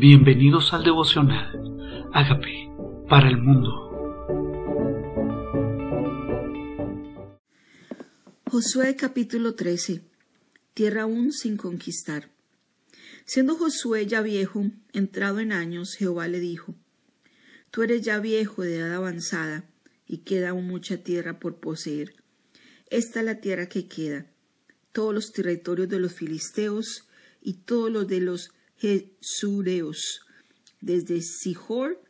Bienvenidos al devocional. Hágame para el mundo. Josué capítulo 13. Tierra aún sin conquistar. Siendo Josué ya viejo, entrado en años, Jehová le dijo, Tú eres ya viejo de edad avanzada, y queda aún mucha tierra por poseer. Esta es la tierra que queda, todos los territorios de los filisteos y todos los de los Jesureos, desde Sihor,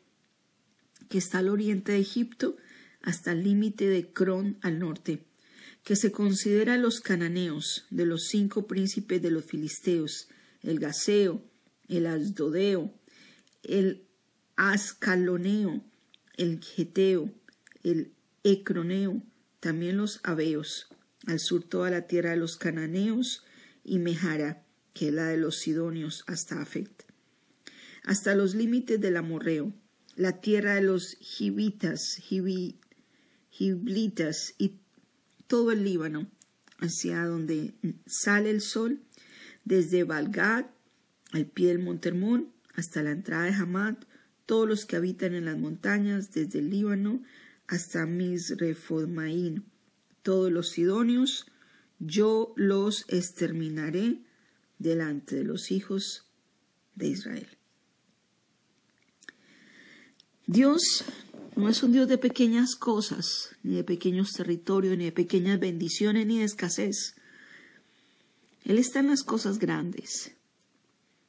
que está al oriente de Egipto, hasta el límite de Cron al norte, que se considera los cananeos, de los cinco príncipes de los filisteos, el Gaseo, el Asdodeo, el Ascaloneo, el Geteo, el Ecroneo, también los Aveos, al sur toda la tierra de los cananeos y Mejara, la de los sidonios, hasta Afet, hasta los límites del amorreo, la tierra de los gibitas, y todo el Líbano, hacia donde sale el sol, desde Balgad al pie del monte hasta la entrada de Hamad, todos los que habitan en las montañas, desde el Líbano hasta Misrefodmaín, todos los sidonios, yo los exterminaré delante de los hijos de Israel. Dios no es un Dios de pequeñas cosas, ni de pequeños territorios, ni de pequeñas bendiciones, ni de escasez. Él está en las cosas grandes.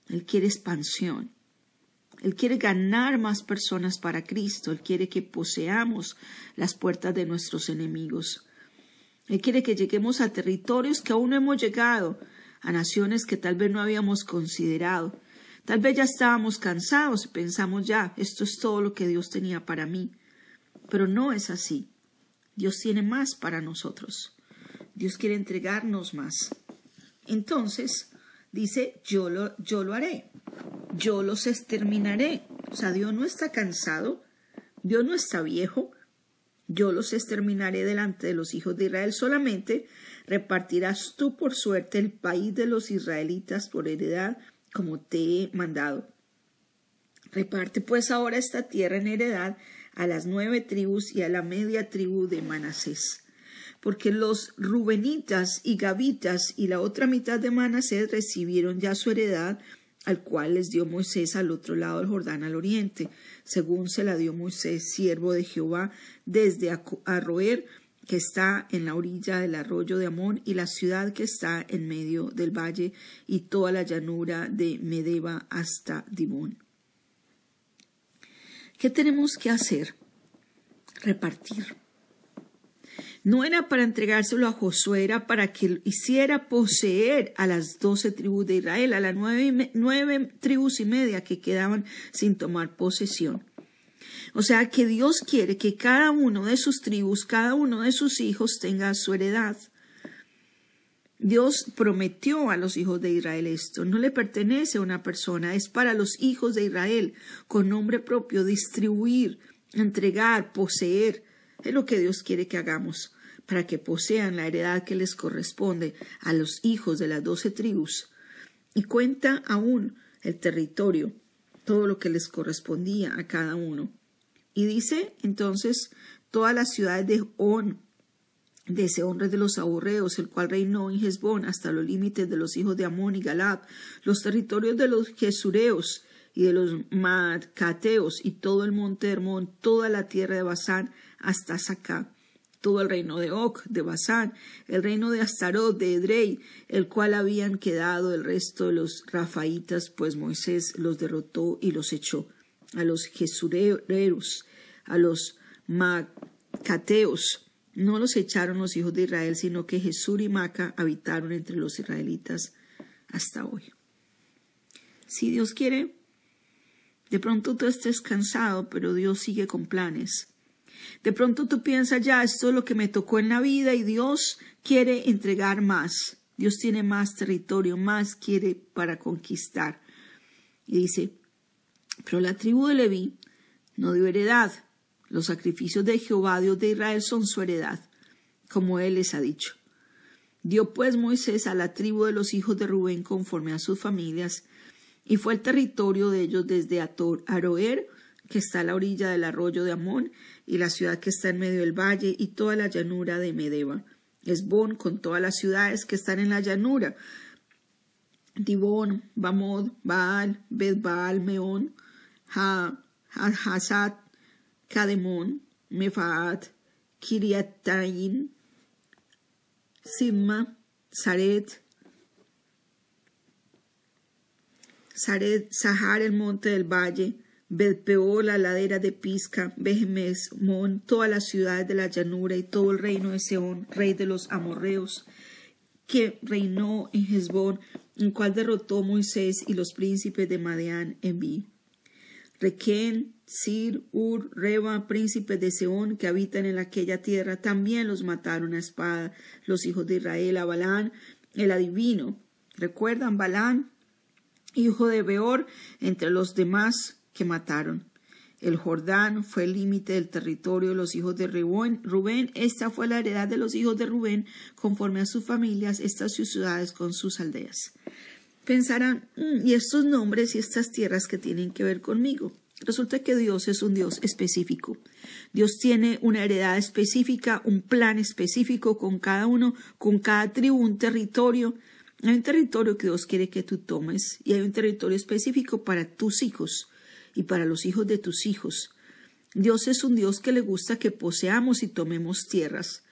Él quiere expansión. Él quiere ganar más personas para Cristo. Él quiere que poseamos las puertas de nuestros enemigos. Él quiere que lleguemos a territorios que aún no hemos llegado, a naciones que tal vez no habíamos considerado. Tal vez ya estábamos cansados y pensamos ya, esto es todo lo que Dios tenía para mí. Pero no es así. Dios tiene más para nosotros. Dios quiere entregarnos más. Entonces, dice, yo lo, yo lo haré. Yo los exterminaré. O sea, Dios no está cansado. Dios no está viejo. Yo los exterminaré delante de los hijos de Israel solamente repartirás tú por suerte el país de los israelitas por heredad, como te he mandado. Reparte pues ahora esta tierra en heredad a las nueve tribus y a la media tribu de Manasés. Porque los Rubenitas y Gavitas y la otra mitad de Manasés recibieron ya su heredad, al cual les dio Moisés al otro lado del Jordán al oriente, según se la dio Moisés, siervo de Jehová, desde Arroer que está en la orilla del arroyo de Amón y la ciudad que está en medio del valle y toda la llanura de Medeba hasta Dibón. ¿Qué tenemos que hacer? Repartir. No era para entregárselo a Josué, era para que hiciera poseer a las doce tribus de Israel, a las nueve, nueve tribus y media que quedaban sin tomar posesión. O sea que Dios quiere que cada uno de sus tribus, cada uno de sus hijos tenga su heredad. Dios prometió a los hijos de Israel esto. No le pertenece a una persona, es para los hijos de Israel, con nombre propio, distribuir, entregar, poseer. Es lo que Dios quiere que hagamos, para que posean la heredad que les corresponde a los hijos de las doce tribus. Y cuenta aún el territorio, todo lo que les correspondía a cada uno. Y dice entonces todas las ciudades de On, de ese hombre de los aburreos, el cual reinó en Hezbón hasta los límites de los hijos de Amón y Galab, los territorios de los Jesureos y de los Madcateos y todo el monte Hermón, toda la tierra de Basán hasta Sacá, todo el reino de Oc, de Basán, el reino de Astarot, de Edrei, el cual habían quedado el resto de los Rafaitas, pues Moisés los derrotó y los echó a los Jesureros, a los Macateos. No los echaron los hijos de Israel, sino que Jesús y Maca habitaron entre los israelitas hasta hoy. Si Dios quiere, de pronto tú estés cansado, pero Dios sigue con planes. De pronto tú piensas, ya, esto es lo que me tocó en la vida y Dios quiere entregar más. Dios tiene más territorio, más quiere para conquistar. Y dice, pero la tribu de Leví no dio heredad. Los sacrificios de Jehová, Dios de Israel, son su heredad, como él les ha dicho. Dio pues Moisés a la tribu de los hijos de Rubén conforme a sus familias, Y fue el territorio de ellos desde Aroer, que está a la orilla del arroyo de Amón, y la ciudad que está en medio del valle, y toda la llanura de Medeba. Esbón, con todas las ciudades que están en la llanura. Dibón, Bamod, Baal, Bedbaal, Meón, Hazat, Kademón, Mefaat, Kiriatayin, Simma, Saret, Saret, Sahar, el monte del valle, Belpeor, la ladera de Pisca, Behemes, Mon, todas las ciudades de la llanura y todo el reino de Seón, rey de los amorreos, que reinó en Hezbón, en cual derrotó Moisés y los príncipes de Madián en Vi. Requén, Sir, Ur, Reba, príncipes de Seón que habitan en aquella tierra, también los mataron a espada los hijos de Israel, a Balán, el adivino. ¿Recuerdan Balán? Hijo de Beor, entre los demás que mataron. El Jordán fue el límite del territorio de los hijos de Rubén. Esta fue la heredad de los hijos de Rubén, conforme a sus familias, estas ciudades con sus aldeas. Pensarán, mm, ¿y estos nombres y estas tierras que tienen que ver conmigo? Resulta que Dios es un Dios específico. Dios tiene una heredad específica, un plan específico con cada uno, con cada tribu, un territorio. Hay un territorio que Dios quiere que tú tomes y hay un territorio específico para tus hijos y para los hijos de tus hijos. Dios es un Dios que le gusta que poseamos y tomemos tierras,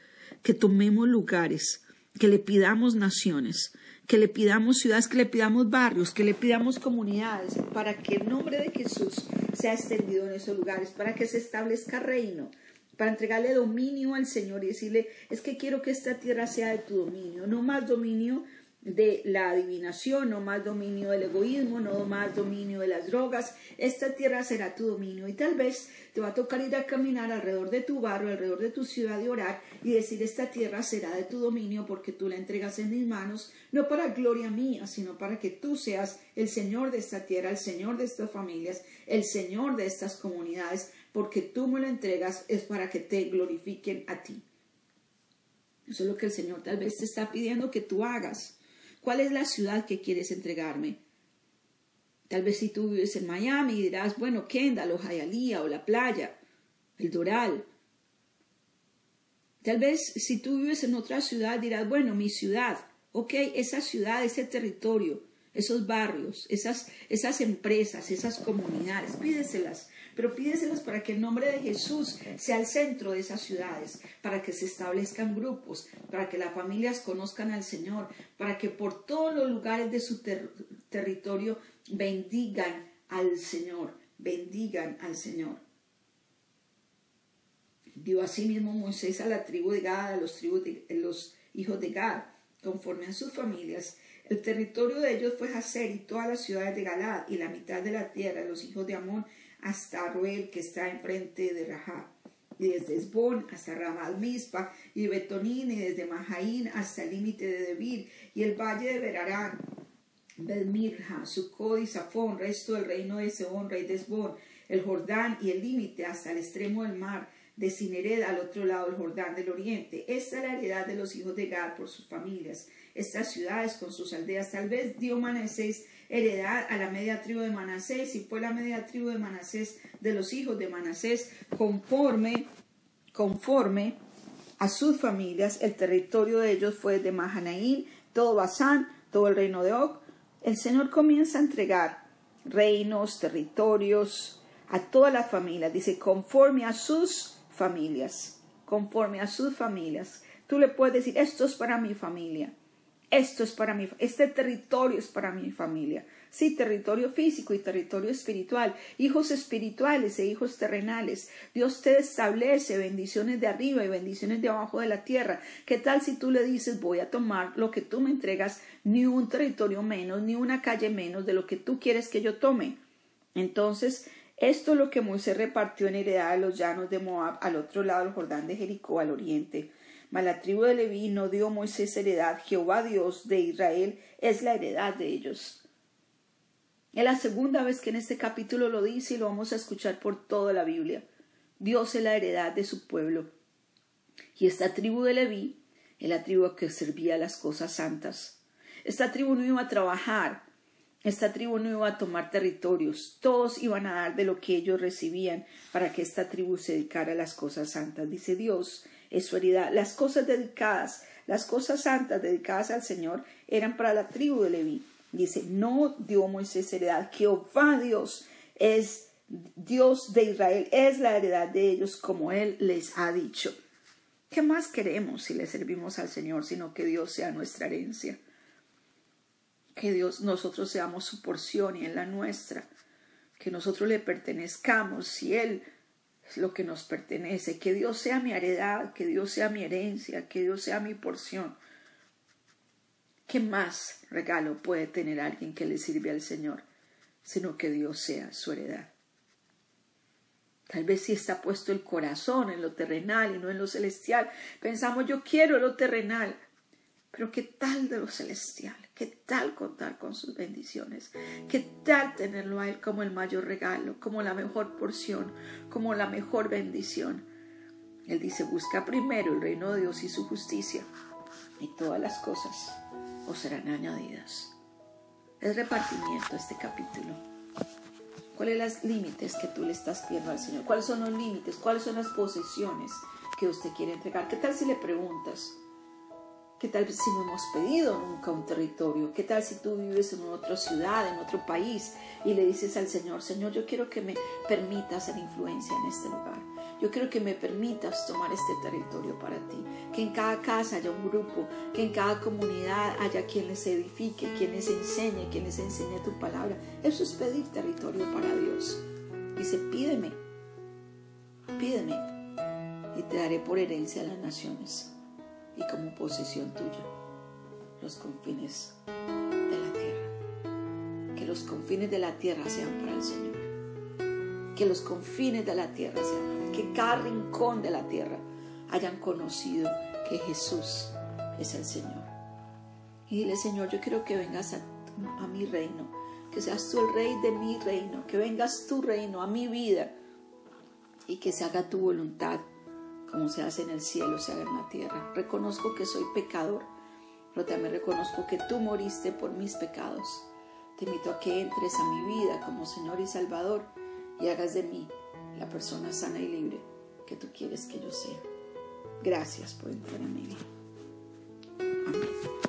que tomemos lugares, que le pidamos naciones, que le pidamos ciudades, que le pidamos barrios, que le pidamos comunidades, para que el nombre de Jesús sea extendido en esos lugares, para que se establezca reino, para entregarle dominio al Señor y decirle, es que quiero que esta tierra sea de tu dominio, no más dominio de la adivinación, no más dominio del egoísmo, no más dominio de las drogas. Esta tierra será tu dominio y tal vez te va a tocar ir a caminar alrededor de tu barrio, alrededor de tu ciudad y orar y decir esta tierra será de tu dominio porque tú la entregas en mis manos, no para gloria mía, sino para que tú seas el Señor de esta tierra, el Señor de estas familias, el Señor de estas comunidades, porque tú me lo entregas es para que te glorifiquen a ti. Eso es lo que el Señor tal vez te está pidiendo que tú hagas. ¿Cuál es la ciudad que quieres entregarme? Tal vez si tú vives en Miami dirás, bueno, Kendall o Hialeah o la playa, el Doral. Tal vez si tú vives en otra ciudad dirás, bueno, mi ciudad, ok, esa ciudad, ese territorio, esos barrios, esas, esas empresas, esas comunidades, pídeselas pero pídeselos para que el nombre de Jesús sea el centro de esas ciudades, para que se establezcan grupos, para que las familias conozcan al Señor, para que por todos los lugares de su territorio bendigan al Señor, bendigan al Señor. Dio asimismo Moisés a la tribu de Gad, a los, tribus de, los hijos de Gad, conforme a sus familias. El territorio de ellos fue Hazer y todas las ciudades de Galad y la mitad de la tierra, los hijos de Amón, hasta Ruel, que está enfrente de Rahab, y desde Esbón hasta Ramal Mispa, y Betonín, y desde Mahaín hasta el límite de Debir, y el valle de Berarán, Belmirja, Sucod y Safón, resto del reino de Seón, rey de Esbón, el Jordán y el límite hasta el extremo del mar, de Sinered al otro lado del Jordán del oriente. Esta es la heredad de los hijos de Gad por sus familias. Estas ciudades con sus aldeas, tal vez dio Manasés heredad a la media tribu de Manasés, y fue la media tribu de Manasés de los hijos de Manasés, conforme, conforme a sus familias, el territorio de ellos fue de Mahanaín, todo Basán, todo el reino de Og. El Señor comienza a entregar reinos, territorios a todas las familias, dice, conforme a sus familias, conforme a sus familias. Tú le puedes decir, esto es para mi familia. Esto es para mí, este territorio es para mi familia. Sí, territorio físico y territorio espiritual, hijos espirituales e hijos terrenales. Dios te establece bendiciones de arriba y bendiciones de abajo de la tierra. ¿Qué tal si tú le dices, voy a tomar lo que tú me entregas, ni un territorio menos, ni una calle menos de lo que tú quieres que yo tome? Entonces, esto es lo que Moisés repartió en heredad de los llanos de Moab al otro lado del Jordán de Jericó al oriente. La tribu de Leví no dio Moisés heredad. Jehová Dios de Israel es la heredad de ellos. Es la segunda vez que en este capítulo lo dice y lo vamos a escuchar por toda la Biblia. Dios es la heredad de su pueblo. Y esta tribu de Leví es la tribu que servía las cosas santas. Esta tribu no iba a trabajar Esta tribu no iba a tomar territorios, todos iban a dar de lo que ellos recibían para que esta tribu se dedicara a las cosas santas. Dice Dios, es su heredad. Las cosas dedicadas, las cosas santas dedicadas al Señor eran para la tribu de Leví. Dice, no dio Moisés heredad, Jehová Dios es Dios de Israel, es la heredad de ellos como Él les ha dicho. ¿Qué más queremos si le servimos al Señor sino que Dios sea nuestra herencia? Que Dios, nosotros seamos su porción y en la nuestra, que nosotros le pertenezcamos si Él es lo que nos pertenece, que Dios sea mi heredad, que Dios sea mi herencia, que Dios sea mi porción. ¿Qué más regalo puede tener alguien que le sirve al Señor, sino que Dios sea su heredad? Tal vez si está puesto el corazón en lo terrenal y no en lo celestial. Pensamos, yo quiero lo terrenal. Pero ¿qué tal de lo celestial? ¿Qué tal contar con sus bendiciones? ¿Qué tal tenerlo a Él como el mayor regalo, como la mejor porción, como la mejor bendición? Él dice, busca primero el reino de Dios y su justicia, y todas las cosas os serán añadidas. Es repartimiento este capítulo. ¿Cuáles son los límites que tú le estás pidiendo al Señor? ¿Cuáles son los límites? ¿Cuáles son las posesiones que usted quiere entregar? ¿Qué tal si le preguntas? ¿Qué tal si no hemos pedido nunca un territorio? ¿Qué tal si tú vives en otra ciudad, en otro país y le dices al Señor, Señor, yo quiero que me permitas ser influencia en este lugar? Yo quiero que me permitas tomar este territorio para ti, que en cada casa haya un grupo, que en cada comunidad haya quien les edifique, quien les enseñe, quien les enseñe tu palabra. Eso es pedir territorio para Dios. Dice, pídeme, pídeme y te daré por herencia a las naciones y como posesión tuya los confines de la tierra. Que los confines de la tierra sean para el Señor. Que los confines de la tierra sean que cada rincón de la tierra hayan conocido que Jesús es el Señor. Y dile, Señor, yo quiero que vengas a, a mi reino, que seas tú el rey de mi reino, que vengas tu reino a mi vida y que se haga tu voluntad como se hace en el cielo, se haga en la tierra. Reconozco que soy pecador, pero también reconozco que tú moriste por mis pecados. Te invito a que entres a mi vida como Señor y Salvador y hagas de mí la persona sana y libre que tú quieres que yo sea. Gracias por entrar en mi vida. Amén.